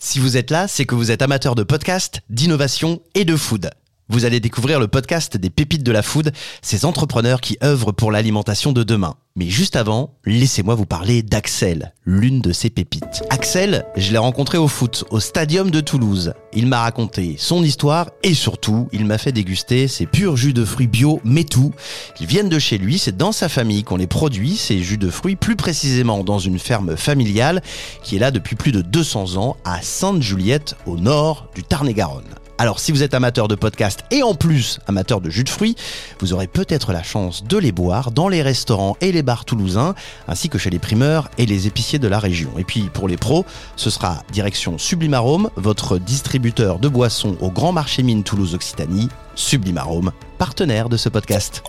Si vous êtes là, c'est que vous êtes amateur de podcast, d'innovation et de food. Vous allez découvrir le podcast des pépites de la food, ces entrepreneurs qui œuvrent pour l'alimentation de demain. Mais juste avant, laissez-moi vous parler d'Axel, l'une de ces pépites. Axel, je l'ai rencontré au foot, au stadium de Toulouse. Il m'a raconté son histoire et surtout, il m'a fait déguster ses purs jus de fruits bio, mais tout. Ils viennent de chez lui, c'est dans sa famille qu'on les produit, ces jus de fruits, plus précisément dans une ferme familiale qui est là depuis plus de 200 ans à Sainte-Juliette, au nord du Tarn-et-Garonne. Alors si vous êtes amateur de podcast et en plus amateur de jus de fruits, vous aurez peut-être la chance de les boire dans les restaurants et les bars toulousains, ainsi que chez les primeurs et les épiciers de la région. Et puis pour les pros, ce sera direction Sublimarome, votre distributeur de boissons au Grand Marché Mine Toulouse Occitanie, Sublimarome, partenaire de ce podcast.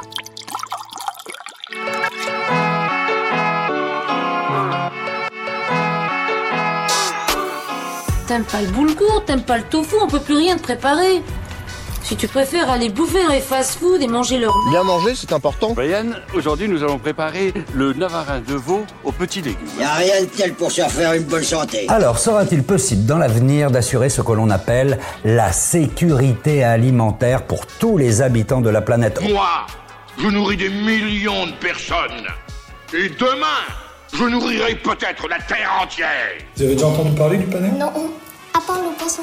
T'aimes pas le boulgour, t'aimes pas le tofu, on peut plus rien te préparer. Si tu préfères aller bouffer dans les fast-food et manger leur Bien manger, c'est important. Brian, aujourd'hui nous allons préparer le navarin de veau aux petits légumes. Y a rien de tel pour se faire une bonne santé. Alors, sera-t-il possible dans l'avenir d'assurer ce que l'on appelle la sécurité alimentaire pour tous les habitants de la planète? Moi, je nourris des millions de personnes. Et demain, je nourrirai peut-être la Terre entière. Vous avez déjà entendu parler du panel? Non, à part le poisson.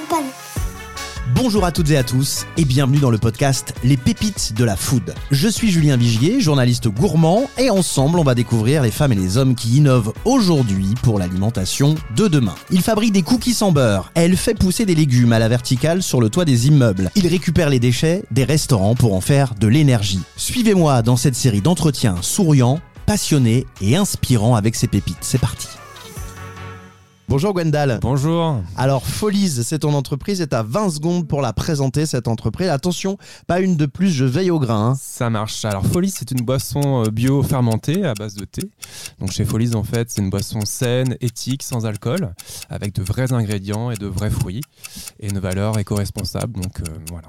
Bonjour à toutes et à tous et bienvenue dans le podcast Les pépites de la food. Je suis Julien Vigier, journaliste gourmand et ensemble on va découvrir les femmes et les hommes qui innovent aujourd'hui pour l'alimentation de demain. Il fabrique des cookies sans beurre, elle fait pousser des légumes à la verticale sur le toit des immeubles, il récupère les déchets des restaurants pour en faire de l'énergie. Suivez-moi dans cette série d'entretiens souriants, passionnés et inspirants avec ces pépites. C'est parti. Bonjour Gwendal. Bonjour. Alors Folies, c'est ton entreprise et t'as 20 secondes pour la présenter cette entreprise. Attention, pas une de plus, je veille au grain. hein. Ça marche. Alors Folies, c'est une boisson euh, bio fermentée à base de thé. Donc chez Folies, en fait, c'est une boisson saine, éthique, sans alcool, avec de vrais ingrédients et de vrais fruits et une valeur éco-responsable. Donc euh, voilà.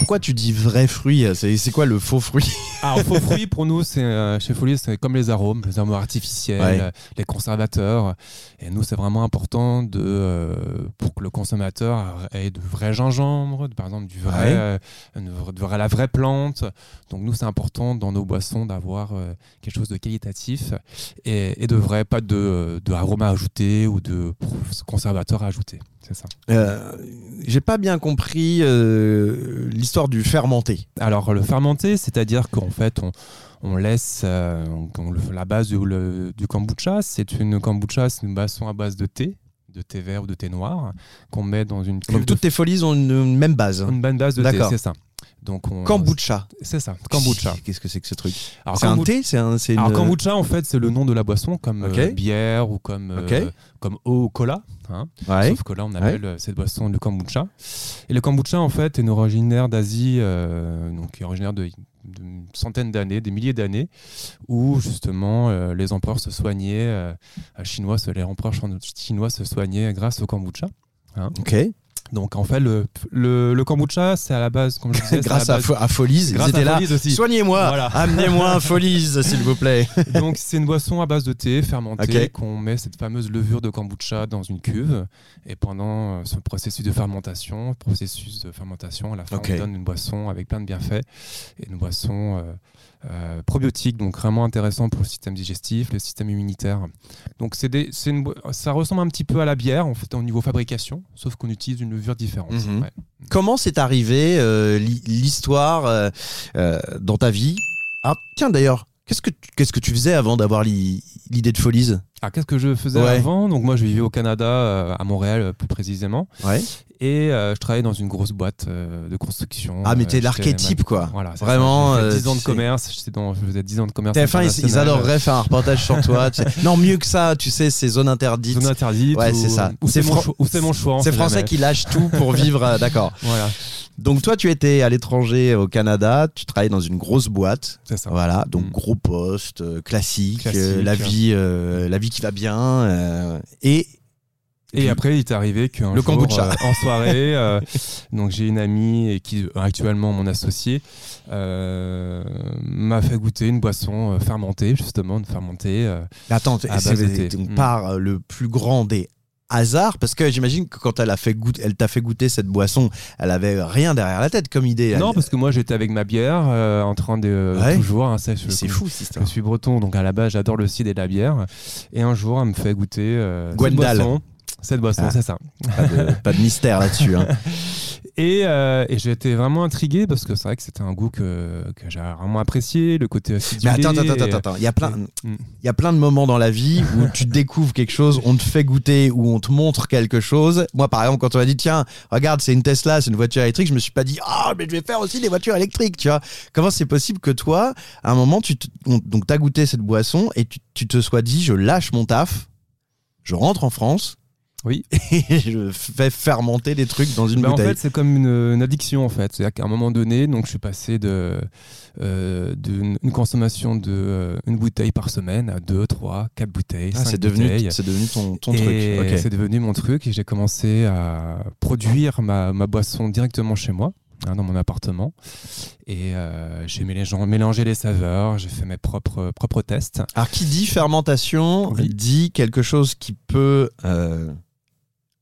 Pourquoi tu dis vrai fruit? C'est quoi le faux fruit? Alors faux fruits pour nous, c'est euh, chez Folies, c'est comme les arômes, les arômes artificiels, Ouais. les conservateurs. Et nous, c'est vraiment important de euh, pour que le consommateur ait de vrais gingembre, de- par exemple du vrai, Ouais. euh, de vrai- la vraie plante. Donc nous, c'est important dans nos boissons d'avoir quelque chose de qualitatif et, et de vrai, pas de, de arômes ajoutés ou de conservateurs ajoutés. C'est ça. Euh, J'ai pas bien compris euh, l'histoire du fermenté. Alors le fermenté, c'est-à-dire qu'en fait on, on laisse euh, on- la base du, le- du kombucha, c'est une kombucha, c'est une boisson à base de thé, de thé vert ou de thé noir, qu'on met dans une Donc toutes tes folies ont une, une même base. une bonne base de thé, c'est ça. Donc on, Kombucha. c'est ça, kombucha. Qu'est-ce que c'est que ce truc Alors, C'est un thé C'est un, c'est Alors une- kombucha en fait c'est le nom de la boisson comme euh, bière ou comme euh, comme eau ou cola. hein. Ouais. Sauf que là, on appelle euh, cette boisson le kombucha. Et le kombucha, en fait, est une originaire d'Asie, euh, donc est originaire de, de centaines d'années, des milliers d'années, où justement euh, les empereurs se soignaient, euh, chinois, les empereurs chinois se soignaient grâce au kombucha. Ok. Donc en fait, le, le, le kombucha, c'est à la base, comme je disais, Grâce à, base- à Folies, Grâce ils étaient à là. Folies aussi. Soignez-moi, Voilà. amenez-moi un Folies, s'il vous plaît. Donc c'est une boisson à base de thé fermenté Ok. qu'on met cette fameuse levure de kombucha dans une cuve et pendant euh, ce processus de fermentation, processus de fermentation, à la fin on donne une boisson avec plein de bienfaits et une boisson euh, euh, probiotique donc vraiment intéressant pour le système digestif, le système immunitaire. Donc c'est des, c'est une ça ressemble un petit peu à la bière en fait au niveau fabrication, sauf qu'on utilise une levure différente. Mhm. Ouais. Comment c'est arrivé euh, l'histoire euh, euh, dans ta vie? Ah, tiens d'ailleurs, qu'est-ce que tu, qu'est-ce que tu faisais avant d'avoir l'i- l'idée de Folies? Ah, qu'est-ce que je faisais Ouais. avant? Donc moi je vivais au Canada, euh, à Montréal euh, plus précisément. Ouais. Et euh, je travaillais dans une grosse boîte de construction. Ah, mais t'es l'archétype, quoi. Voilà, c'est Vraiment, ça. J'ai fait euh, 10 ans de commerce. J'étais dans, je faisais 10 ans de commerce. TF1, ils, ils adoreraient faire un reportage sur toi. tu sais. Non, mieux que ça, tu sais, ces zones interdites. Zone interdite. Ouais, ou- c'est ça. Ou c'est C'est mon, choix- c'est Français qui lâchent tout pour vivre. D'accord. Voilà, Donc toi, tu étais à l'étranger au Canada, tu travaillais dans une grosse boîte. c'est ça. Voilà, donc Mm. gros poste, euh, classique, Classique. euh, la vie, euh, la vie qui va bien. euh, et Et après, il est arrivé qu'un Le jour, kombucha. euh, en soirée, euh, donc j'ai une amie et qui est actuellement mon associé euh, m'a fait goûter une boisson euh, fermentée, justement, une fermentée. euh, attends, À base de thé. donc Mm. par euh, le plus grand des hasard Parce que j'imagine que quand elle a fait goûter, elle t'a fait goûter cette boisson, elle avait rien derrière la tête comme idée. Non, Elle- parce que moi j'étais avec ma bière euh, en train de Ouais. toujours. hein, je- c'est fou cette Je histoire. suis breton, donc à la base j'adore le cidre et la bière. Et un jour, elle me fait goûter euh, cette boisson. Cette boisson, Ah. c'est ça. Pas de, pas de mystère là-dessus. hein. Et, euh, et j'ai été vraiment intrigué parce que c'est vrai que c'était un goût que, que j'ai vraiment apprécié, le côté Mais acidulé. attends, attends, attends, et- attends. Il y a plein, Mm. il y a plein de moments dans la vie où tu découvres quelque chose, on te fait goûter ou on te montre quelque chose. Moi, par exemple, quand on m'a dit, tiens, regarde, c'est une Tesla, c'est une voiture électrique, je me suis pas dit, ah, mais je vais faire aussi des voitures électriques, tu vois. Comment c'est possible que toi, à un moment, tu te, on- donc t'as goûté cette boisson et tu, tu te sois dit, je lâche mon taf, je rentre en France. Oui. Et je fais fermenter des trucs dans une Bah, en bouteille. fait, c'est comme une, une addiction en fait. C'est-à-dire qu'à un moment donné, donc je suis passé de euh, d'une une consommation de euh, une bouteille par semaine à deux, trois, quatre bouteilles. Ah, c'est devenu, c'est devenu ton, ton et truc. C'est devenu mon truc et j'ai commencé à produire ma, ma boisson directement chez moi. hein, dans mon appartement et euh, j'ai mélangé, mélangé les saveurs j'ai fait mes propres propres tests Alors, qui dit fermentation Oui. dit quelque chose qui peut euh,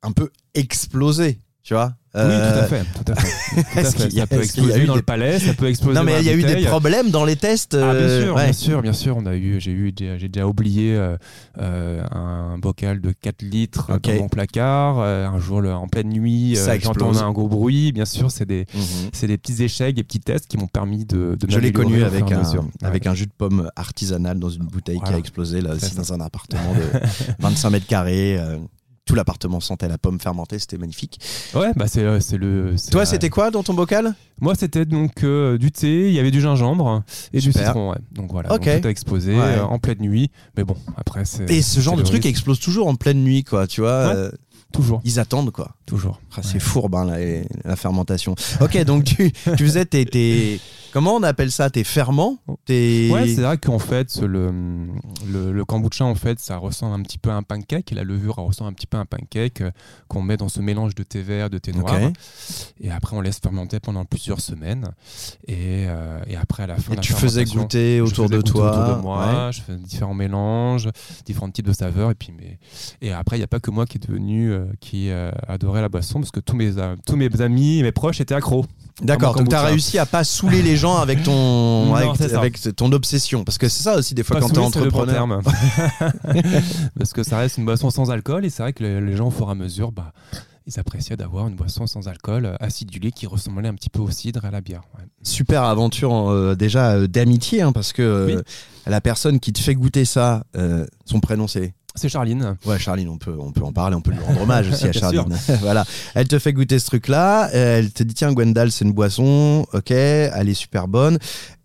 un peu exploser, tu vois oui tout Euh, à fait tout à fait, Tout à fait. qu'il y a- ça peut exploser eu dans des- le palais ça peut exploser Non, mais il y a eu des problèmes dans les tests. Ah, bien euh, sûr, ouais. bien sûr, bien sûr. On a eu, j'ai eu, j'ai déjà oublié euh, euh, un bocal de 4 litres Ok. dans mon placard. Euh, un jour, le- en pleine nuit, euh, j'entendais un gros bruit. Bien sûr, c'est des, Mhm. c'est des petits échecs, des petits tests qui m'ont permis de, de Je l'ai connu avec un, avec un jus de pomme artisanal dans une bouteille qui a explosé là aussi dans un appartement de 25 mètres carrés. Tout l'appartement sentait la pomme fermentée, c'était magnifique. Ouais, bah c'est, euh, c'est le. Toi, la- c'était quoi dans ton bocal? Moi, c'était donc euh, du thé. Il y avait du gingembre et du citron. Ouais. Donc voilà. Ok. Donc, tout a explosé Ouais. euh, en pleine nuit. Mais bon, après c'est. Et ce genre de truc risque. explose toujours en pleine nuit, quoi. Tu vois, Ouais. Toujours, ils attendent, quoi. toujours. Ah, C'est Ouais. fourbe hein, la, la fermentation. Ok, donc tu, tu faisais tes, tes- Comment on appelle ça Tes ferments? Tes... Ouais, c'est vrai qu'en fait, le, le, le kombucha, en fait, ça ressemble un petit peu à un pancake. Et la levure ressemble un petit peu à un pancake euh, qu'on met dans ce mélange de thé vert, de thé noir. Et après, on laisse fermenter pendant plusieurs semaines. Et, euh, et après, à la fin Et la tu faisais goûter autour faisais de goûter toi. autour de moi, ouais. je fais différents mélanges, différents types de saveurs. Et, puis, mais... et après, il n'y a pas que moi qui est devenu, euh, qui euh, adorait la boisson, parce que tous mes, tous mes amis mes proches étaient accros. D'accord, donc t'as réussi à pas saouler les gens avec ton, Non, avec, ton obsession. Parce que c'est ça aussi, des fois, Pas quand t'es c'est le bon entrepreneur. terme. Parce que ça reste une boisson sans alcool et c'est vrai que les, les gens, au fur et à mesure, bah, ils appréciaient d'avoir une boisson sans alcool, euh, acidulée, qui ressemblait un petit peu au cidre et à la bière. ouais. Super aventure euh, déjà euh, d'amitié, hein, parce que euh, Oui. la personne qui te fait goûter ça, son prénom c'est. C'est Charline. Ouais, Charline, on peut, on peut en parler, on peut lui rendre hommage aussi à Charline. voilà. Elle te fait goûter ce truc-là, euh, elle te dit tiens, Gwendal, c'est une boisson, ok, elle est super bonne.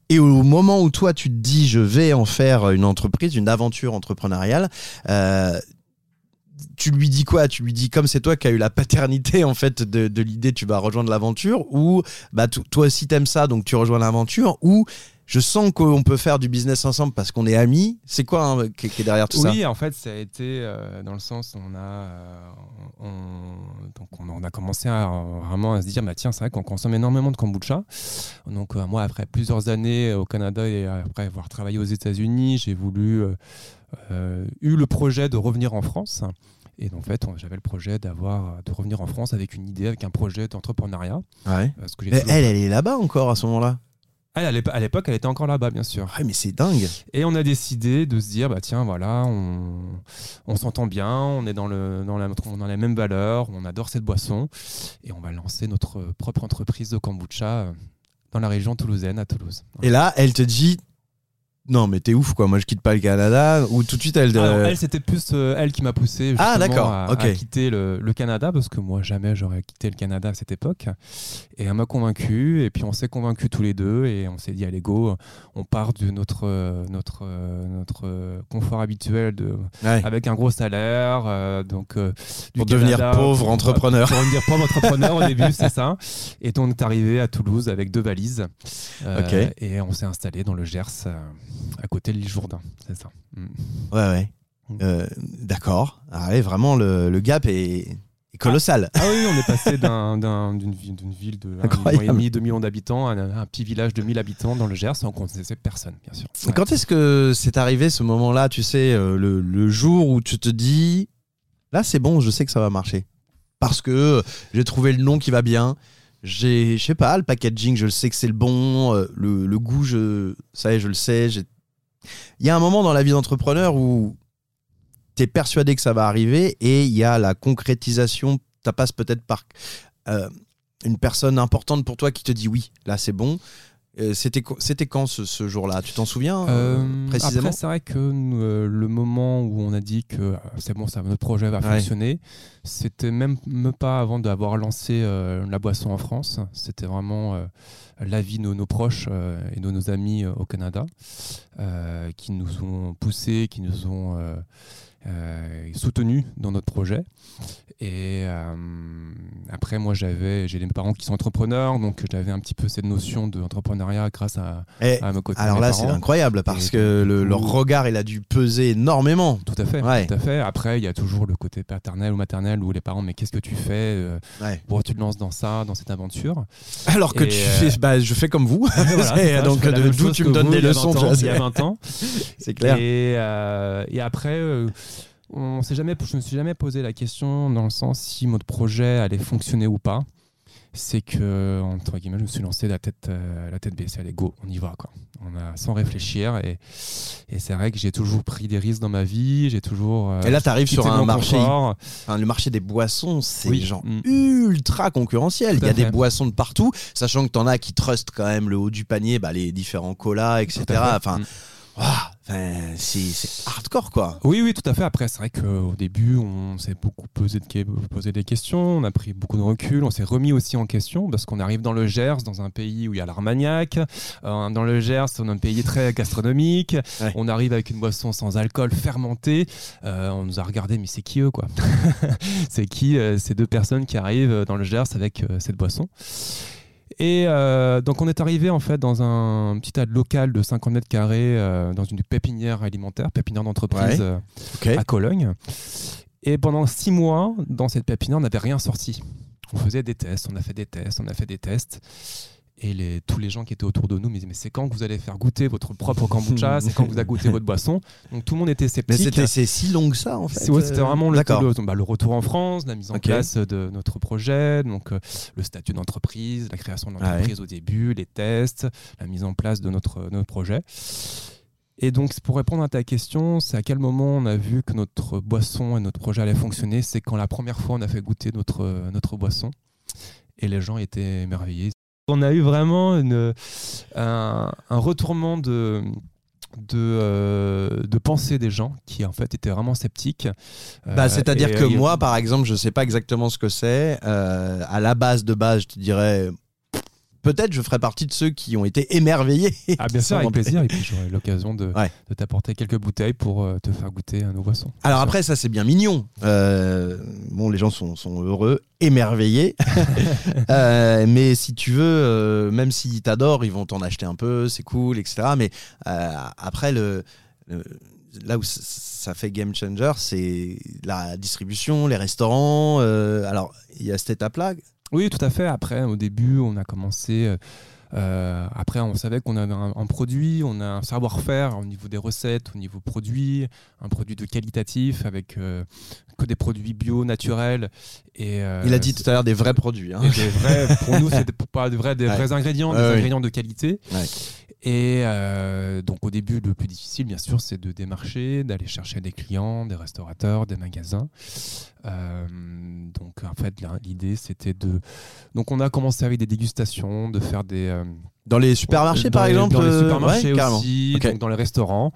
Et au moment où toi, tu te dis je vais en faire une entreprise, une aventure entrepreneuriale, euh, tu lui dis quoi? Tu lui dis comme c'est toi qui as eu la paternité en fait de, l'idée tu vas rejoindre l'aventure? Ou bah toi aussi t'aimes ça donc tu rejoins l'aventure? Ou je sens qu'on peut faire du business ensemble parce qu'on est amis. C'est quoi hein, qui, est derrière tout ça? Oui, en fait, ça a été euh, dans le sens où on a, euh, on, donc on, a commencé à vraiment à se dire, bah tiens, c'est vrai qu'on consomme énormément de kombucha. Donc euh, moi, après plusieurs années au Canada et après avoir travaillé aux États-Unis, j'ai voulu, euh, eu le projet de revenir en France. Et donc, en fait, j'avais le projet d'avoir, de revenir en France avec une idée, avec un projet d'entrepreneuriat. Ouais. Parce que Mais elle, elle est là-bas encore à ce moment-là? Elle, à l'épo- à l'époque, elle était encore là-bas, bien sûr. Ouais, mais c'est dingue. Et on a décidé de se dire, bah tiens, voilà, on, on s'entend bien, on est dans, le, dans, la, dans les mêmes valeurs, on adore cette boisson, et on va lancer notre propre entreprise de kombucha euh, dans la région toulousaine, à Toulouse. Et là, elle te dit non, mais t'es ouf quoi. Moi, je quitte pas le Canada. Ou tout de suite, elle. Alors, euh, elle, c'était plus euh, elle qui m'a poussé Ah, à, ok. à quitter le, le Canada, parce que moi, jamais j'aurais quitté le Canada à cette époque. Et elle m'a convaincu, et puis on s'est convaincus tous les deux, et on s'est dit, allez, go, on part de notre, euh, notre, notre confort habituel de, ouais. avec un gros salaire, euh, donc euh, du Pour devenir pauvre pour- entrepreneur. Pour devenir pauvre entrepreneur au début, c'est ça. Et on est arrivé à Toulouse avec deux valises. Et on s'est installé dans le Gers, à côté de l'île Jourdain, c'est ça. Mm. Ouais, ouais. Euh, D'accord. Ah ouais, vraiment, le, le gap est, est colossal. Ah oui, on est passé d'un- d'un- d'une ville, de 1,5 Incroyable. million et demi, 2 millions d'habitants à un, un petit village de 1000 habitants dans le Gers, sans qu'on connaissait personne, bien sûr. Ouais. Quand est-ce que c'est arrivé ce moment-là, tu sais, euh, le, le jour où tu te dis, là c'est bon, je sais que ça va marcher. Parce que j'ai trouvé le nom qui va bien. J'ai, je sais pas, le packaging, je le sais que c'est le bon. euh, Le, le goût, je, ça je le sais. Il y a un moment dans la vie d'entrepreneur où tu es persuadé que ça va arriver et il y a la concrétisation. Ça passe peut-être par euh, une personne importante pour toi qui te dit oui, là c'est bon. Euh, C'était quand ce, ce jour-là? Tu t'en souviens euh, Euh, précisément? Après, c'est vrai que euh, le moment où on a dit que c'est bon, ça, notre projet va Ouais. fonctionner, c'était même, même pas avant d'avoir lancé euh, la boisson en France. C'était vraiment l'avis de nos, nos proches et de nos amis au Canada qui nous ont poussés, qui nous ont euh, soutenus dans notre projet. Et euh, après, moi, j'avais, j'ai des parents qui sont entrepreneurs, donc j'avais un petit peu cette notion d'entrepreneuriat grâce à, à mes côtés. Alors mes là, c'est incroyable parce Et que le- leur regard, il a dû peser énormément. Tout à fait, Ouais. tout à fait. Après, il y a toujours le côté paternel ou maternel où les parents, mais qu'est-ce que tu fais euh, Ouais. Pourquoi tu te lances dans ça, dans cette aventure Alors que Et, tu fais, bah, je fais comme vous. Voilà, Et ça, donc, d'où tu me donnes des leçons 20 tu ans, vois, Il y a c'est- 20 ans. C'est clair. Et, et après, on s'est jamais, je me suis jamais posé la question dans le sens si notre projet allait fonctionner ou pas. C'est que, entre guillemets, je me suis lancé la tête, euh, la tête baissée. Allez, go, on y va. Quoi. On a, sans réfléchir. Et, et c'est vrai que j'ai toujours pris des risques dans ma vie. J'ai toujours. euh, Et là, tu arrives sur un marché. Enfin, le marché des boissons, c'est Oui. genre Mm. ultra concurrentiel. Il y a des boissons de partout, sachant que t'en as qui trustent quand même le haut du panier, bah, les différents colas, etc. Enfin, Mm. Enfin, c'est hardcore quoi. Oui, oui, tout à fait. Après, c'est vrai qu'au début, on s'est beaucoup posé, de, posé des questions, on a pris beaucoup de recul, on s'est remis aussi en question parce qu'on arrive dans le Gers, dans un pays où il y a l'Armagnac. Euh, dans le Gers, on a un pays très gastronomique. Ouais. On arrive avec une boisson sans alcool fermentée. Euh, on nous a regardé, mais c'est qui eux, quoi? C'est qui euh, ces deux personnes qui arrivent dans le Gers avec cette boisson? Et euh, donc on est arrivé en fait dans un petit stade local de 50 mètres carrés euh, dans une pépinière alimentaire, pépinière d'entreprise Ouais. euh, à Cologne. Et pendant six mois, dans cette pépinière, on n'avait rien sorti. On faisait des tests, on a fait des tests, on a fait des tests. Et les, tous les gens qui étaient autour de nous me disaient Mais c'est quand que vous allez faire goûter votre propre kombucha C'est quand que vous allez goûter votre boisson Donc tout le monde était Mais sceptique. c'était c'est si long que ça en fait. Ouais, C'était euh, vraiment le, le- bah, le retour en France, la mise en place de notre projet, donc euh, le statut d'entreprise, la création de Ah au début, les tests, la mise en place de notre, notre projet. Et donc, pour répondre à ta question, c'est à quel moment on a vu que notre boisson et notre projet allaient fonctionner? C'est quand la première fois on a fait goûter notre, notre boisson et les gens étaient émerveillés. On a eu vraiment une, un, un retournement de, de, euh, de pensée des gens qui en fait étaient vraiment sceptiques. Bah, Euh, C'est-à-dire que euh, moi, par exemple, je sais pas exactement ce que c'est. Euh, à la base de base, je te dirais. Peut-être je ferais partie de ceux qui ont été émerveillés. Ah bien sûr, avec plaisir. Et puis j'aurai l'occasion de, Ouais. de t'apporter quelques bouteilles pour euh, te faire goûter à nos boissons. Alors après, ça c'est bien mignon. Euh, bon, les gens sont, sont heureux, émerveillés. Euh, mais si tu veux, euh, même s'ils t'adorent, ils vont t'en acheter un peu, c'est cool, etc. Mais après, le, le- là où ça fait game changer, c'est la distribution, les restaurants. euh, alors, il y a cette étape-là. Oui, tout à fait. Après, au début, on a commencé. euh, euh, après, on savait qu'on avait un, un produit, on a un savoir-faire au niveau des recettes, au niveau produit, un produit de qualitatif avec euh, que des produits bio, naturels. Et, euh, il a dit tout à l'heure des vrais produits. hein. Des vrais, pour nous, c'est pas des vrais, des Ouais. vrais ingrédients, des ingrédients de qualité. Ouais. Et donc au début, le plus difficile, bien sûr, c'est de démarcher, d'aller chercher des clients, des restaurateurs, des magasins. Euh, donc en fait, l'idée, c'était de... Donc on a commencé avec des dégustations, de faire des... euh, Dans les supermarchés, par les- exemple Dans les euh, supermarchés ouais, aussi, donc dans les restaurants.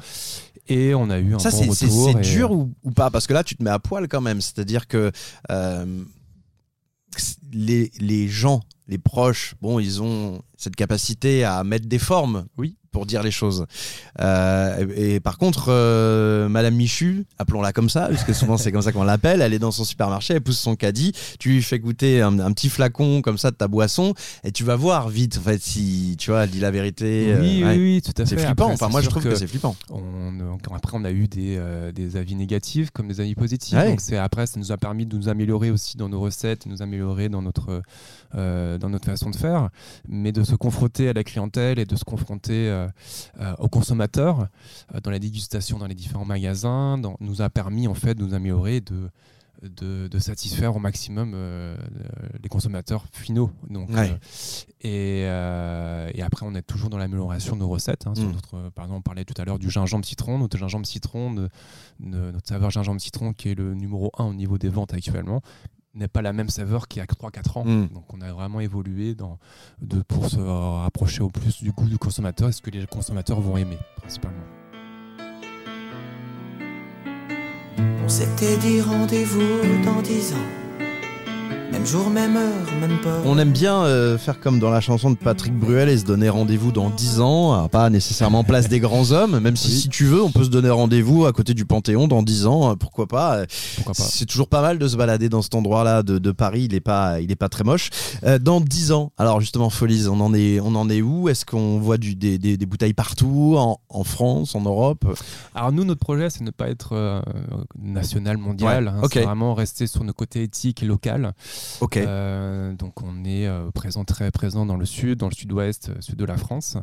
Et on a eu un Ça, bon c'est c'est- retour. c'est et- dur ou, ou pas? Parce que là, tu te mets à poil quand même. C'est-à-dire que euh, les, les gens, les proches, bon, ils ont cette capacité à mettre des formes. Oui. Pour dire les choses. Euh, et, et par contre, euh, Madame Michu, appelons-la comme ça, parce que souvent c'est comme ça qu'on l'appelle, elle est dans son supermarché, elle pousse son caddie, tu lui fais goûter un, un petit flacon comme ça de ta boisson, et tu vas voir vite, en fait, si tu vois, elle dit la vérité. euh, Oui, ouais. oui, oui, tout à fait. C'est flippant. Après, enfin, moi, je trouve que, c'est flippant. On, euh, après, on a eu des, euh, des avis négatifs comme des avis positifs. Ouais. Donc c'est après, ça nous a permis de nous améliorer aussi dans nos recettes, de nous améliorer dans notre euh, dans notre façon de faire, mais de se confronter à la clientèle et de se confronter euh, euh, aux consommateurs euh, dans la dégustation dans les différents magasins, dans- nous a permis en fait de nous améliorer, de de, de satisfaire au maximum euh, les consommateurs finaux. Donc, Ouais. euh, et, euh, et après, on est toujours dans l'amélioration de nos recettes. hein, sur Mm. notre, par exemple, on parlait tout à l'heure du gingembre citron. Notre gingembre citron, de- de- notre saveur gingembre citron, qui est le numéro 1 au niveau des ventes actuellement, n'est pas la même saveur qu'il y a 3-4 ans. Mm. Donc on a vraiment évolué dans, de, pour se rapprocher au plus du goût du consommateur et ce que les consommateurs vont aimer, principalement. On s'était dit rendez-vous dans dix ans. Même jour, même heure, même pas. On aime bien euh, faire comme dans la chanson de Patrick Bruel et se donner rendez-vous dans 10 ans, alors pas nécessairement place des grands hommes, même si Oui. si tu veux, on peut se donner rendez-vous à côté du Panthéon dans 10 ans, euh, pourquoi pas. euh, Pourquoi pas C'est toujours pas mal de se balader dans cet endroit-là de, de Paris, il est pas, il est pas très moche. Euh, dans 10 ans, alors justement, Folies, on en est, on en est où? Est-ce qu'on voit du, des, des- des bouteilles partout, en, en France, en Europe? Alors nous, notre projet, c'est ne pas être euh, national, mondial. Ouais, hein, ok. C'est vraiment rester sur nos côtés éthiques et local. Ok. Euh, donc on est euh, présent, très présent dans le sud, dans le sud-ouest, euh, sud de la France.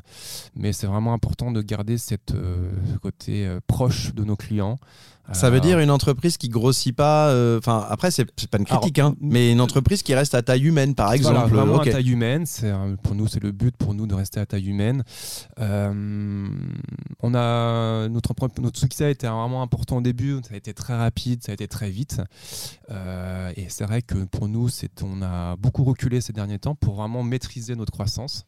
Mais c'est vraiment important de garder cette, ce côté proche de nos clients. Ça veut Euh, dire une entreprise qui grossit pas. euh, Enfin, après, c'est pas une critique, hein, mais une entreprise qui reste à taille humaine, par exemple. Voilà, vraiment Ok. à taille humaine. C'est un- pour nous, c'est le but pour nous de rester à taille humaine. Euh, on a notre notre succès a été vraiment important au début. Ça a été très rapide, ça a été très vite. Euh, et c'est vrai que pour nous, c'est on a beaucoup reculé ces derniers temps pour vraiment maîtriser notre croissance,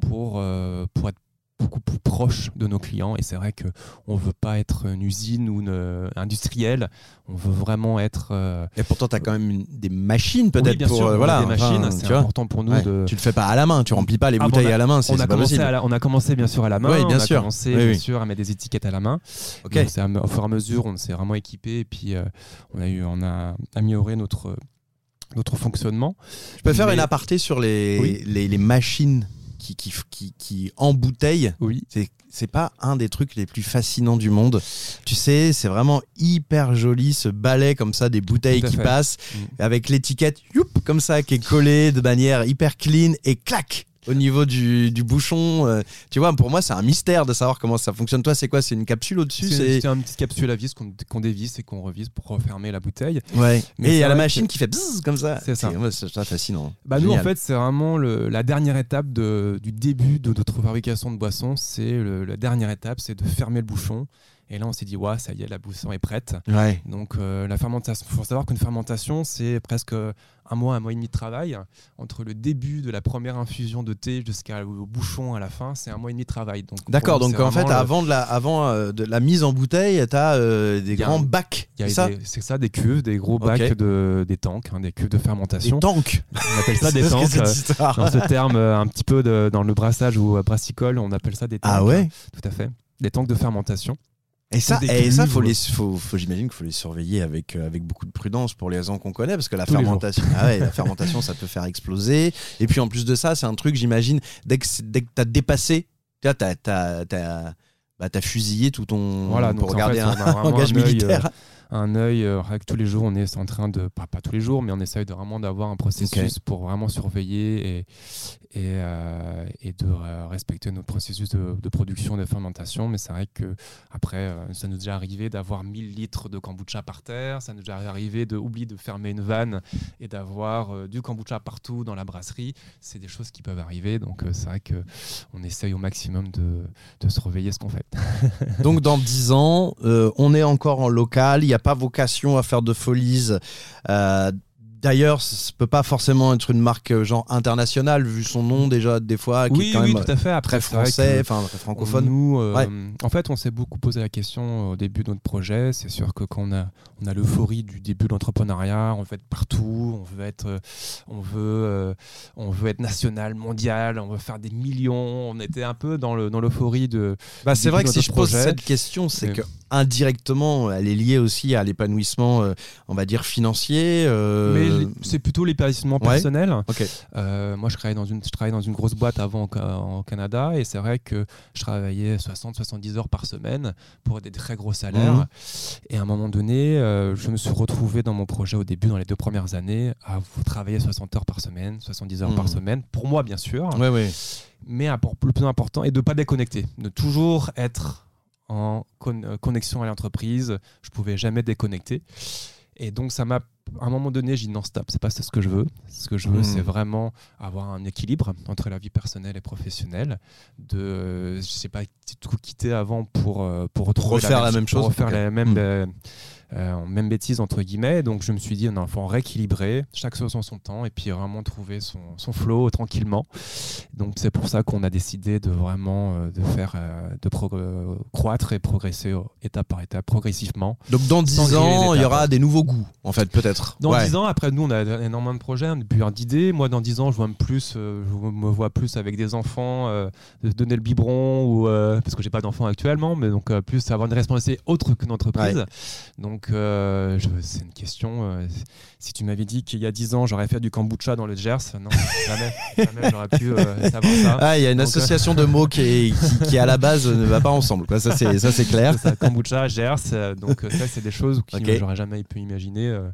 pour euh, pour être beaucoup plus proche de nos clients et c'est vrai que on veut pas être une usine ou une euh, industrielle on veut vraiment être euh, Et pourtant, tu as quand même une- des machines peut-être oui, bien pour. sûr, euh, voilà, des machines enfin, c'est important pour nous Ouais. de Tu le fais pas à la main, tu remplis pas les Ah, bouteilles on a- à la main, on a, commencé à la- on a commencé bien sûr à la main, Oui, bien on a sûr. commencé Oui, bien sûr à mettre des étiquettes à la main. Ok. Donc, à- au fur et à mesure, on s'est vraiment équipé et puis euh, on a eu, on a amélioré notre notre fonctionnement. Je peux faire une aparté sur les, les machines? Qui, qui, qui, qui embouteillent. Oui. C'est c'est pas un des trucs les plus fascinants du monde. Tu sais, c'est vraiment hyper joli ce balai comme ça des bouteilles qui fait. passent Mm. avec l'étiquette youp comme ça qui est collée de manière hyper clean et clac au niveau du, du bouchon. euh, tu vois, pour moi, c'est un mystère de savoir comment ça fonctionne. Toi, c'est quoi? C'est une capsule au-dessus? C'est c'est une petite capsule à vis qu'on qu'on dévisse et qu'on revise pour refermer la bouteille. Ouais. Mais et il y c'est a la vrai machine qui fait bzzz comme ça. C'est ça. moi, C'est ça fascinant. Bah nous, en Génial. fait, c'est vraiment le- la dernière étape de- du début de notre fabrication de boissons. C'est le- la dernière étape, c'est de fermer le bouchon. Et là, on s'est dit, ouais, ça y est, la boisson est prête. Ouais. Donc, euh, la fermentation, il faut savoir qu'une fermentation, c'est presque un mois, un mois et demi de travail. Entre le début de la première infusion de thé jusqu'au bouchon à la fin, c'est un mois et demi de travail. D'accord, donc en fait, le- avant, de la, avant euh, de la mise en bouteille, tu as des y a grands un- bacs. C'est ça des- ça, des cuves, des gros bacs, de, des tanks, hein, des cuves de fermentation. Des tanks. On appelle ça des tanks. euh, dans ce terme euh, un petit peu de- dans le brassage ou euh, brassicole, on appelle ça des tanks. Ah ouais Tout à fait. Des tanks de fermentation. Et ça, et ça faut les, faut, faut- j'imagine qu'il faut les surveiller avec, euh, avec beaucoup de prudence pour les raisons qu'on connaît, parce que la Tous fermentation, ah ouais, la fermentation, ça peut faire exploser. Et puis en plus de ça, c'est un truc, j'imagine, dès que, dès que t'as dépassé, t'as, t'as, t'as, bah, t'as fusillé tout ton, Voilà, pour donc en fait, un un œil, militaire. Un œil euh, tous les jours on est en train de pas, pas tous les jours mais on essaye de vraiment d'avoir un processus pour vraiment surveiller et et, euh, et de euh, respecter notre processus de, de production de fermentation. Mais c'est vrai que après ça nous est déjà arrivé d'avoir 1000 litres de kombucha par terre. Ça nous est déjà arrivé de oublier de fermer une vanne et d'avoir euh, du kombucha partout dans la brasserie. C'est des choses qui peuvent arriver. Donc euh, c'est vrai que on essaye au maximum de, de surveiller ce qu'on fait. Donc dans 10 ans, on est encore en local, il n'y a pas vocation à faire de folies. Euh, D'ailleurs, ça peut pas forcément être une marque euh, genre internationale vu son nom déjà des fois qui oui est quand oui même tout à fait après très français, enfin très francophone. Nous, euh, Ouais. En fait, on s'est beaucoup posé la question au début de notre projet. C'est sûr que quand on a, on a l'euphorie du début de l'entrepreneuriat, on veut être partout, on veut être, euh, on veut, euh, on veut être national, mondial, on veut faire des millions. On était un peu dans le dans l'euphorie de. Bah, c'est vrai que si je pose projet. cette question, c'est que indirectement, elle est liée aussi à l'épanouissement, euh, on va dire financier. euh, Mais c'est plutôt l'épanouissement Ouais. personnel. Euh, moi, je travaillais, dans une, je travaillais dans une grosse boîte avant au, Canada et c'est vrai que je travaillais 60-70 heures par semaine pour des très gros salaires. Mhm. Et à un moment donné, euh, je me suis retrouvé dans mon projet au début, dans les deux premières années, à vous travailler 60 heures par semaine, 70 heures par Mhm. semaine, pour moi bien sûr, Ouais, ouais. mais à- le plus important est de ne pas déconnecter, de toujours être en con- euh, connexion à l'entreprise. Je pouvais jamais déconnecter. Et donc, ça m'a. À un moment donné, j'ai dit non, stop, c'est pas ce que je veux. Ce que je veux, Mm. c'est vraiment avoir un équilibre entre la vie personnelle et professionnelle. De, je sais pas, tout quitter avant pour, euh, pour retrouver Refaire la même pour chose, refaire la même, euh, même bêtise, entre guillemets. Donc, je me suis dit, non, il faut rééquilibrer, chaque chose en son temps, et puis vraiment trouver son, son flow tranquillement. Donc, c'est pour ça qu'on a décidé de vraiment euh, de faire, euh, de euh, croître et progresser euh, étape par étape, progressivement. Donc dans 10 Sans griller ans, il y aura des nouveaux goûts, en fait, peut-être. Dans Ouais. 10 ans, après nous, on a énormément de projets, un d'idées. Moi, dans 10 ans, je vois plus, euh, je me vois plus avec des enfants, euh, donner le biberon ou euh, parce que j'ai pas d'enfants actuellement, mais donc euh, plus avoir une responsabilité autre qu'une entreprise. Ouais. Donc, euh, je- c'est une question. euh, si tu m'avais dit qu'il y a 10 ans, j'aurais fait du kombucha dans le Gers, non, jamais, jamais j'aurais pu euh, savoir ça. Ah, il y a une Donc, euh, association de mots qui, est- qui, qui, à la base ne va pas ensemble. Quoi. Ça, c'est ça, c'est clair. Ça, kombucha, Gers. euh, donc, euh, ça, c'est des choses que j'aurais jamais pu imaginer euh,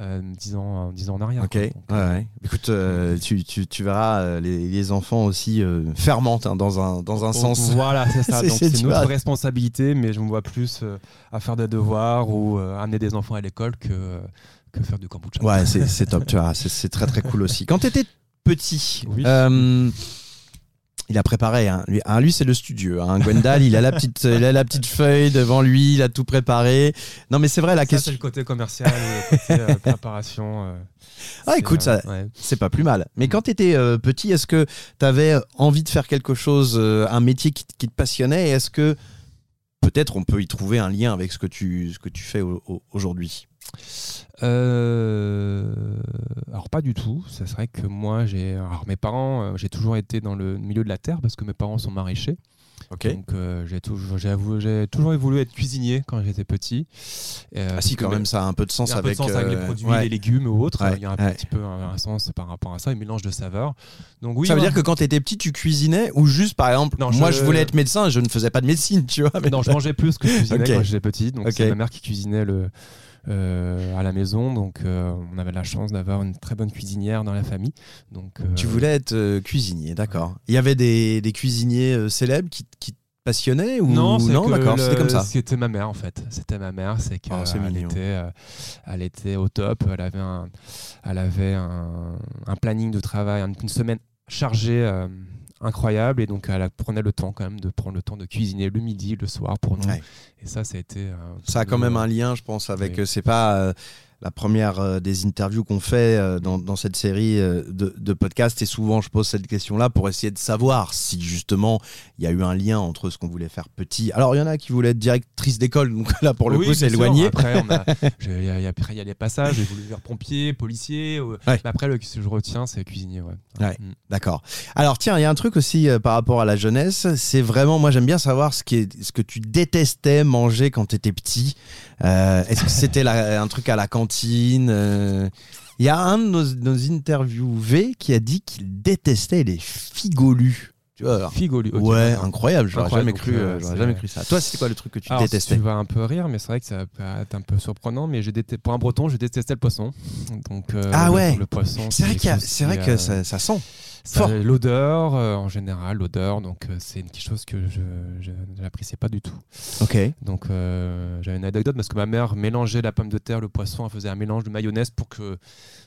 euh, 10, ans, 10 ans en arrière. Ok, ouais, Donc, euh, ouais. Écoute, euh, tu, tu, tu verras euh, les, les enfants aussi euh, fermentent hein, dans un, dans un Oh, sens. Voilà, c'est ça. C'est- Donc notre vois. responsabilité, mais je me vois plus euh, à faire des devoirs ou euh, amener des enfants à l'école que, que faire du kombucha. Ouais, c'est c'est top, tu vois. C'est- C'est très très cool aussi. Quand tu étais petit, Oui. euh, il a préparé. Hein. Lui, hein, lui, c'est le studio. Hein. Gwendal, il a la petite, il a la petite feuille devant lui. Il a tout préparé. Non, mais c'est vrai la Ça, c'est question. le côté commercial, le côté euh, préparation. euh, Ah, c'est, écoute, ça, ouais. c'est pas plus mal. Mais quand tu étais petit, est-ce que tu avais envie de faire quelque chose, euh, un métier qui, qui te passionnait Et est-ce que peut-être on peut y trouver un lien avec ce que tu, ce que tu fais au- au- aujourd'hui Euh, alors pas du tout. Ça serait que moi, j'ai, alors mes parents, euh, j'ai toujours été dans le milieu de la terre parce que mes parents sont maraîchers. Donc euh, j'ai toujours, j'ai toujours voulu être cuisinier quand j'étais petit. Euh, Ah si, quand même, ça a un peu de sens de avec, sens avec les euh, produits, ouais. les légumes ou autres. Ouais, Il y a un ouais. petit peu un, un sens par rapport à ça, un mélange de saveurs. Donc oui. ça veut dire que quand tu étais petit, tu cuisinais ou juste, par exemple, Non, moi je- je voulais être médecin, je ne faisais pas de médecine, tu vois. mais- non, je mangeais plus que je cuisinais quand j'étais petit. Donc Ok. c'est ma mère qui cuisinait le. Euh, à la maison, donc euh, on avait la chance d'avoir une très bonne cuisinière dans la famille. Donc euh, Tu voulais être cuisinier, d'accord. Il y avait des, des cuisiniers célèbres qui, qui te passionnaient ou Non, d'accord, le- c'était comme ça. C'était ma mère en fait. C'était ma mère, c'est qu'elle Oh, était, euh, elle était au top. Elle avait un, elle avait un, un planning de travail, une semaine chargée. euh, incroyable et donc elle prenait le temps quand même de prendre le temps de cuisiner le midi le soir pour nous Ouais. Et ça ça a été Ça a quand même un lien, je pense, avec. Oui. euh, C'est pas euh, la première euh, des interviews qu'on fait dans, dans cette série de, de podcasts. Et souvent, je pose cette question-là pour essayer de savoir si justement il y a eu un lien entre ce qu'on voulait faire petit. Alors, il y en a qui voulaient être directrice d'école, donc là, pour le Oui, coup, c'est éloigné. Après, il y a- les passages. J'ai voulu faire pompier, policier. Ouais. mais après, le, ce que je retiens, c'est cuisinier. Ouais. Ouais. Mm. D'accord. Alors tiens, il y a un truc aussi euh, par rapport à la jeunesse, c'est vraiment, moi j'aime bien savoir ce, qui est, ce que tu détestais manger quand tu étais petit. Euh, Est-ce que c'était un truc à la cantine euh, Il y a un de nos, nos interviewés qui a dit qu'il détestait les figolus. Tu vois, alors, Figolu. ok, ouais, d'accord. incroyable, j'aurais Incroyable, jamais donc, cru, euh, euh, j'aurais c'est- jamais cru ça. Toi, c'était quoi le truc que tu Alors, détestais? Tu vas un peu rire, mais c'est vrai que ça peut être un peu surprenant. Mais j'ai déte- pour un breton, je détestais le poisson. Donc, euh, Ah le- ouais. Le poisson. C'est vrai, qu'il y a- chose c'est qui, vrai que euh, ça, ça sent. L'odeur, euh, en général, l'odeur. Donc, euh, c'est quelque chose que je je- n'appréciais pas du tout. Ok. Donc, euh, j'avais une anecdote parce que ma mère mélangeait la pomme de terre, le poisson, elle faisait un mélange de mayonnaise pour que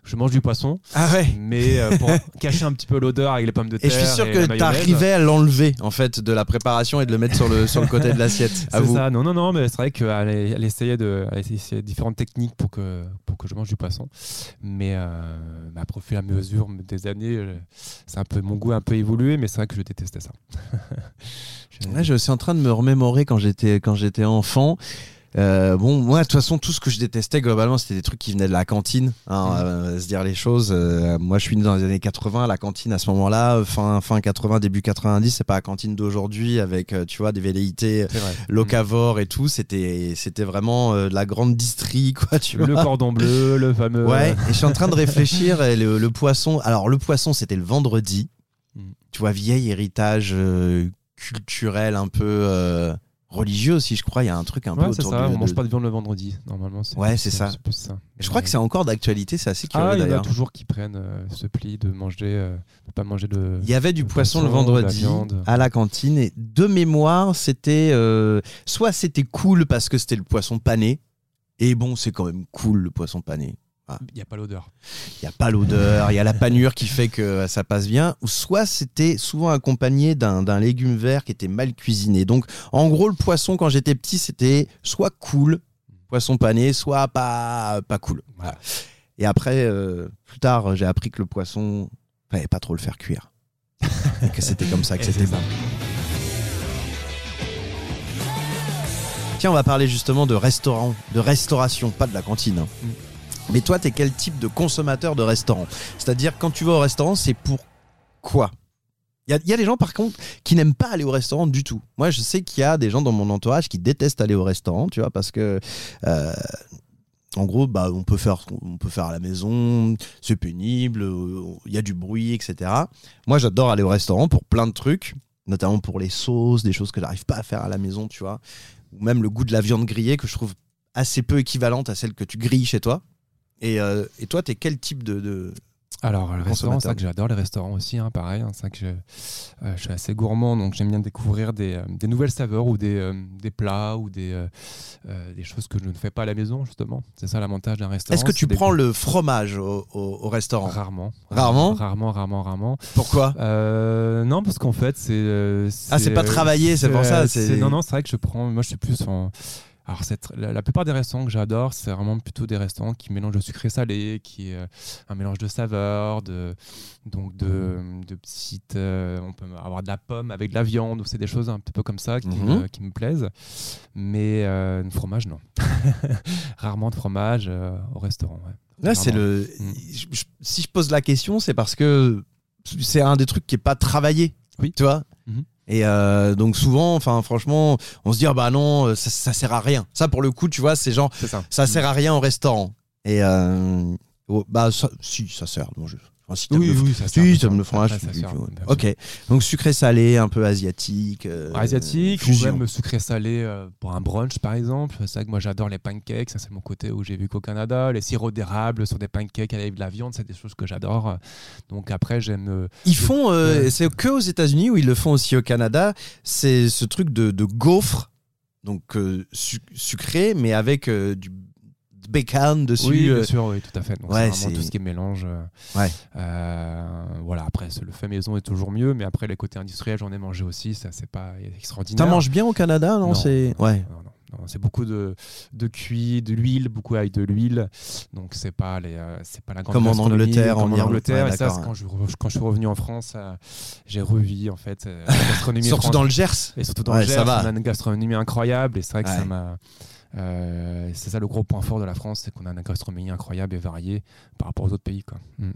je mange du poisson. Ah ouais. mais pour cacher un petit peu l'odeur avec les pommes de terre. Et je suis sûr que mayonnaise. t'arrivais à l'enlever en fait de la préparation et de le mettre sur le, sur le côté de l'assiette. C'est ça, non, non, non, mais c'est vrai qu'elle elle essayait de, elle essayait différentes techniques pour que, pour que je mange du poisson. Mais euh, bah, au fur et à mesure des années, c'est un peu, mon goût a un peu évolué, mais c'est vrai que je détestais ça. Je- suis en train de me remémorer quand j'étais quand j'étais enfant. Euh, bon, moi, de toute façon, tout ce que je détestais globalement, c'était des trucs qui venaient de la cantine. Hein, euh, se dire les choses. Euh, moi, je suis né dans les années 80. La cantine à ce moment-là, fin fin 80, début 90, c'est pas la cantine d'aujourd'hui avec tu vois des velléités locavores et tout. C'était c'était vraiment de la grande distrie quoi. Tu Le vois. cordon bleu, le fameux. Ouais, et je suis en train de réfléchir. et le, le poisson, alors le poisson, c'était le vendredi. Mm. Tu vois, vieil héritage culturel, un peu religieux aussi, je crois. Il y a un truc un Ouais, peu autour ça. de- On mange pas de viande le vendredi, normalement. c'est- Ouais, c'est ça. Je crois que c'est encore d'actualité, c'est assez curieux Ah, il y en a d'ailleurs. toujours qui prennent euh, ce pli de manger, euh, de pas manger de. Il y avait du poisson le la vendredi à la cantine et de mémoire, c'était euh, soit c'était cool parce que c'était le poisson pané. Et bon, c'est quand même cool le poisson pané. Il n'y a pas l'odeur. Il n'y a pas l'odeur, il y a la panure qui fait que ça passe bien. Ou soit c'était souvent accompagné d'un légume vert qui était mal cuisiné. Donc en gros, le poisson, quand j'étais petit, c'était soit cool, poisson pané, soit pas, pas cool. Voilà. Et après, euh, plus tard, j'ai appris que le poisson, fallait pas trop le faire cuire. Et que c'était comme ça que c'était bon. Tiens, on va parler justement de restaurant, de restauration, pas de la cantine. hein. Mm. Mais toi, t'es quel type de consommateur de restaurant? C'est-à-dire, quand tu vas au restaurant, c'est pour quoi? Il y a, il y a des gens, par contre, qui n'aiment pas aller au restaurant du tout. Moi, je sais qu'il y a des gens dans mon entourage qui détestent aller au restaurant, tu vois, parce que. euh, en gros, bah, on peut faire, on peut faire à la maison, c'est pénible, euh, il y a du bruit, etc. Moi, j'adore aller au restaurant pour plein de trucs, notamment pour les sauces, des choses que j'arrive pas à faire à la maison, tu vois, ou même le goût de la viande grillée que je trouve assez peu équivalente à celle que tu grilles chez toi. Et, euh, et toi, t'es quel type de, de- Alors, le restaurant, c'est que j'adore les restaurants aussi, hein, pareil. hein, c'est que je, euh, je suis assez gourmand, donc j'aime bien découvrir des, euh, des nouvelles saveurs ou des, euh, des plats ou des, des choses que je ne fais pas à la maison, justement. C'est ça l'avantage d'un restaurant. Est-ce que tu prends le fromage au, au- au restaurant? Rarement. Rarement? Rarement, rarement, rarement. Pourquoi? Non, parce qu'en fait, c'est. Ah, c'est pas travaillé, c'est pour ça, Non, non, c'est vrai que je prends. Moi, je suis plus en. Alors, la, la plupart des restaurants que j'adore, c'est vraiment plutôt des restaurants qui mélangent le sucré salé, qui est euh, un mélange de saveurs, de, donc de, de petites. euh, on peut avoir de la pomme avec de la viande, ou c'est des choses un petit peu comme ça qui, Mhm. me, qui me plaisent. Mais euh, le fromage, non. Rarement de fromage euh, au restaurant. ouais. Là, c'est le. Mm. je- je- si je pose la question, c'est parce que c'est un des trucs qui est pas travaillé. Oui. Tu vois. Et euh, donc souvent, enfin franchement, on se dit ah bah non, ça, ça sert à rien. Ça pour le coup, tu vois, c'est genre ça. ça sert à rien au restaurant. Et euh, oh, bah ça, si ça sert. Moi, je, enfin, si Oui, ça si, sert, fromage, Après, ça bien sûr. ok. Donc sucré salé, un peu asiatique. euh, asiatique ou même sucré salé euh, pour un brunch par exemple. C'est vrai que moi j'adore les pancakes, ça c'est mon côté où j'ai vu qu'au Canada, les sirops d'érable sur des pancakes avec de la viande, c'est des choses que j'adore. Donc après j'aime euh, Ils font, c'est que aux États-Unis où ils le font aussi au Canada? C'est ce truc de, de gaufre, donc euh, su- sucré, mais avec euh, du bacon dessus. oui, euh, bien sûr, oui, tout à fait. Donc ouais, c'est vraiment tout ce qui est mélange. euh, Ouais. euh, voilà, après le fait maison est toujours mieux, mais après les côtés industriels, j'en ai mangé aussi, ça c'est pas extraordinaire. T'en manges bien au Canada, non, Non, C'est ouais. Non, non, c'est beaucoup de, de cuit, de l'huile, beaucoup avec de l'huile. Donc c'est pas les, euh, c'est pas la grande Comme en Angleterre, comme en. Angleterre. Ouais, et ça, quand je, quand je suis revenu en France, euh, j'ai revu en fait euh, la gastronomie Surtout dans le Gers. Et surtout dans Ouais, le ça Gers, va. on a une gastronomie incroyable et c'est vrai que ça m'a. Euh, c'est ça le gros point fort de la France, c'est qu'on a une gastronomie incroyable et variée par rapport aux autres pays. Quoi. Mm.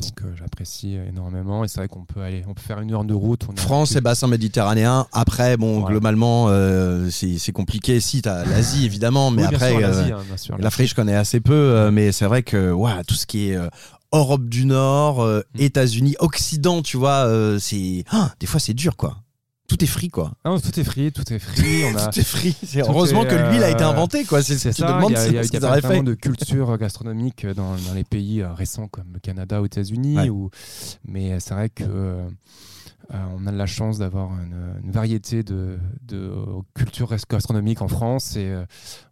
Donc euh, j'apprécie énormément et c'est vrai qu'on peut aller, on peut faire une heure de route. On France et bassin méditerranéen. Après, bon, Voilà. globalement, euh, c'est compliqué. Si, t'as l'Asie, évidemment, mais Oui, après, sûr, euh, hein, sûr, l'Afrique, je connais assez peu. mais c'est vrai que ouais, tout ce qui est Europe du Nord, Mm. États-Unis, Occident, tu vois, c'est. Ah, des fois, c'est dur, quoi. Tout est frit, quoi. Ah, tout est frit, tout est. On a, Tout est tout Heureusement est, que l'huile a été euh, inventée, quoi. C'est ce ça, il y a, y a- y vraiment de culture gastronomique dans, dans les pays euh, récents comme le Canada ou les États-Unis. Ouais. Ou... Mais c'est vrai que euh, on a de la chance d'avoir une, une variété de, de cultures res- gastronomiques en France et euh,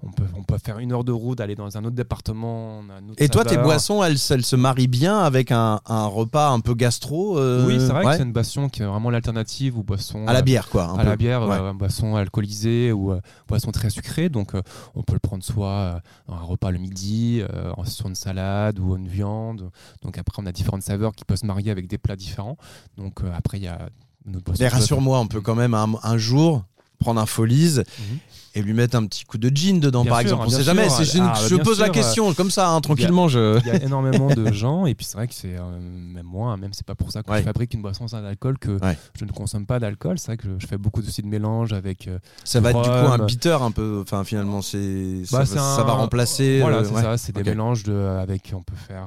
on, peut, on peut faire une heure de route, aller dans un autre département. on a un autre Et toi, tes boissons, elles, elles se marient bien avec un, un repas un peu gastro euh, Oui, c'est vrai ouais, que c'est une boisson qui est vraiment l'alternative aux boissons. À la euh, bière, quoi. à peu. la bière, Ouais. euh, boisson alcoolisée ou euh, boisson très sucrée. Donc, euh, on peut le prendre soit euh, dans un repas le midi, euh, en- sur une salade ou une viande. Donc, après, on a différentes saveurs qui peuvent se marier avec des plats différents. Donc, euh, après, il y a notre. Mais rassure-moi, on peut quand même un, un jour prendre un Folies Mhm. et lui mettre un petit coup de gin dedans, Bien par sûr, exemple. On sait sûr. jamais. Ah, je pose la question comme ça, hein, tranquillement. Je... Il y a énormément de gens, et puis c'est vrai que c'est euh, même moi, même c'est pas pour ça que Ouais. je fabrique une boisson sans alcool que Ouais. je ne consomme pas d'alcool. C'est vrai que je, je fais beaucoup aussi de mélange avec. euh, Ça va être du coup un bitter un peu. Enfin, finalement, c'est ça, Bah, va- ça remplacer. Voilà, euh, c'est ouais. ça. C'est des mélanges de, avec. On peut faire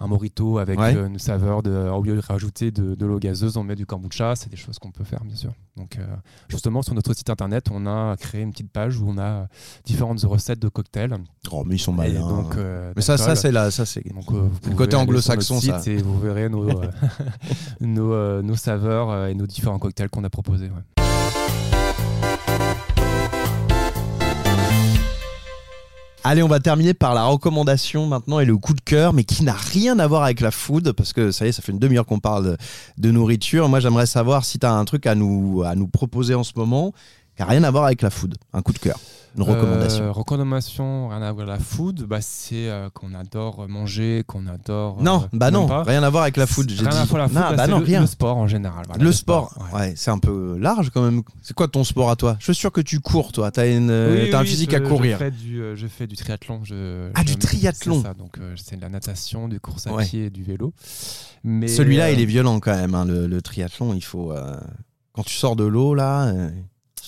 un mojito avec une saveur de. Au lieu de rajouter de, de l'eau gazeuse, on met du kombucha. C'est des choses qu'on peut faire, bien sûr. Donc, euh, justement, sur notre site internet, on a créé une petite page où on a différentes recettes de cocktails. Oh, mais ils sont malins. donc, euh, mais ça, ça c'est là, ça c'est. Euh, Le côté anglo-saxon, ça. Et vous verrez nos, nos, nos saveurs et nos différents cocktails qu'on a proposés. ouais. Allez, on va terminer par la recommandation maintenant et le coup de cœur, mais qui n'a rien à voir avec la food, parce que ça y est, ça fait une demi-heure qu'on parle de, nourriture. Moi, j'aimerais savoir si tu as un truc à nous, à nous proposer en ce moment qui n'a rien à voir avec la food. Un coup de cœur, une recommandation. Euh, recommandation, rien à voir avec la food, bah, c'est euh, qu'on adore manger, qu'on adore. Non, euh, bah non, pas. rien à voir avec la food. j'ai Rien à dit. voir avec la food, Non, bah, bah c'est non, le, rien. le sport en général. voilà, le sport, ouais. ouais, c'est un peu large quand même. C'est quoi ton sport à toi? Je suis sûr que tu cours, toi. T'as une, euh, Oui, t'as un physique je- à courir. Je fais du, euh, je fais du triathlon. Je, Ah, du triathlon. C'est ça, donc euh, c'est de la natation, du course à Ouais. pied et du vélo. Celui-là, euh, il est violent quand même. hein, le, le triathlon, il faut. euh, Quand tu sors de l'eau, là.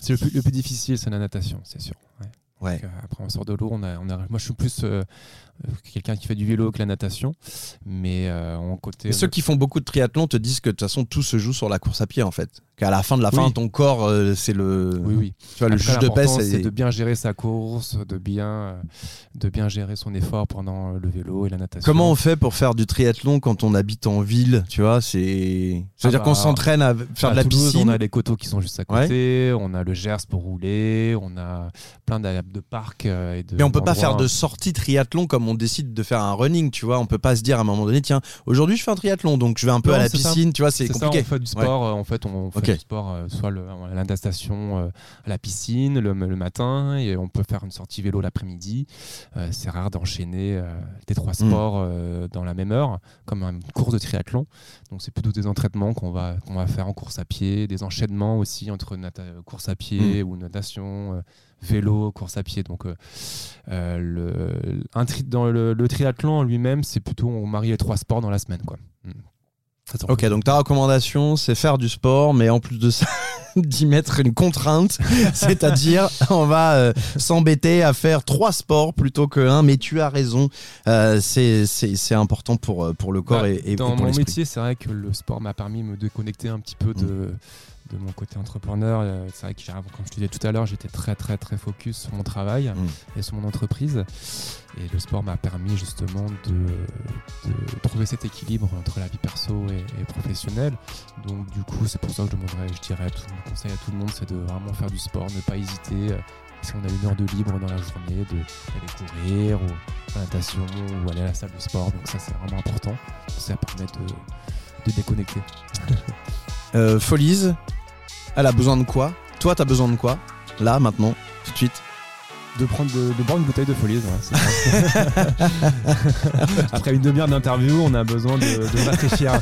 C'est le plus, le plus difficile, c'est la natation, c'est sûr. ouais. Ouais. Donc, euh, après, on sort de l'eau. On a, on a, moi, je suis plus euh, quelqu'un qui fait du vélo que la natation. Mais euh, en côté. Mais ceux qui font beaucoup de triathlon te disent que de toute façon tout se joue sur la course à pied en fait. Qu'à la fin de la fin, Oui. ton corps, euh, c'est le. Oui, oui. Tu vois, le juge de paix, c'est. de bien gérer sa course, de bien, euh, de bien gérer son effort pendant le vélo et la natation. Comment on fait pour faire du triathlon quand on habite en ville Tu vois, c'est. C'est-à-dire Ah qu'on bah, s'entraîne à faire À de la Toulouse, piscine? On a les coteaux qui sont juste à côté, on a le Gers pour rouler, on a plein de parcs euh, et de. Mais on peut pas faire de sortie triathlon comme on décide de faire un running, tu vois. On peut pas se dire à un moment donné, tiens, aujourd'hui je fais un triathlon, donc je vais un peu Non, à la ça. piscine, tu vois, c'est ça, compliqué. on fait du sport, euh, en fait, on fait Ok. du sport, euh, soit le, à la euh, à la piscine le, le matin, et on peut faire une sortie vélo l'après-midi. Euh, c'est rare d'enchaîner les trois Mm. sports dans la même heure, comme une course de triathlon. Donc c'est plutôt des entraînements qu'on va, qu'on va faire en course à pied, des enchaînements aussi entre course à pied ou natation. Vélo, course à pied. Donc, euh, euh, le, un tri- dans le, le triathlon en lui-même, c'est plutôt on marie les trois sports dans la semaine. Quoi. Mm. T'en Ok, donc ta recommandation, c'est faire du sport, mais en plus de ça, d'y mettre une contrainte, c'est-à-dire on va euh, s'embêter à faire trois sports plutôt que un. Mais tu as raison, euh, c'est important pour pour le corps Bah, et, et dans pour mon métier, c'est vrai que le sport m'a permis de me déconnecter un petit peu de, Mm. De mon côté entrepreneur. Euh, C'est vrai que, comme je te disais tout à l'heure, j'étais très très très focus sur mon travail Mm. et sur mon entreprise. Et le sport m'a permis justement de, de trouver cet équilibre entre la vie perso et, et professionnelle. Donc du coup, c'est pour ça que je demanderais, je dirais, à tout, mon conseil à tout le monde, c'est de vraiment faire du sport, ne pas hésiter. euh, Si on a une heure de libre dans la journée, d'aller courir ou à la natation ou aller à la salle de sport. Donc ça, c'est vraiment important. Ça permet de, de déconnecter. Euh, Folise, elle a besoin de quoi Toi, t'as besoin de quoi Là, maintenant, tout de suite. De prendre de, de boire une bouteille de folie. ouais. Après une demi-heure d'interview, on a besoin de, de rafraîchir.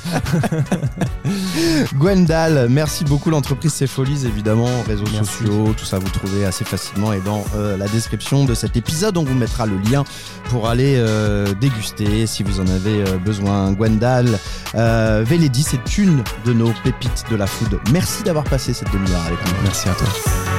Gwendal, merci beaucoup. L'entreprise C'est Folies, évidemment, réseaux Merci. sociaux, tout ça vous trouvez assez facilement. Et dans euh, la description de cet épisode, on vous mettra le lien pour aller euh, déguster si vous en avez euh, besoin. Gwendal, Veledi, c'est une de nos pépites de la food. Merci d'avoir passé cette demi-heure avec nous. Merci à toi.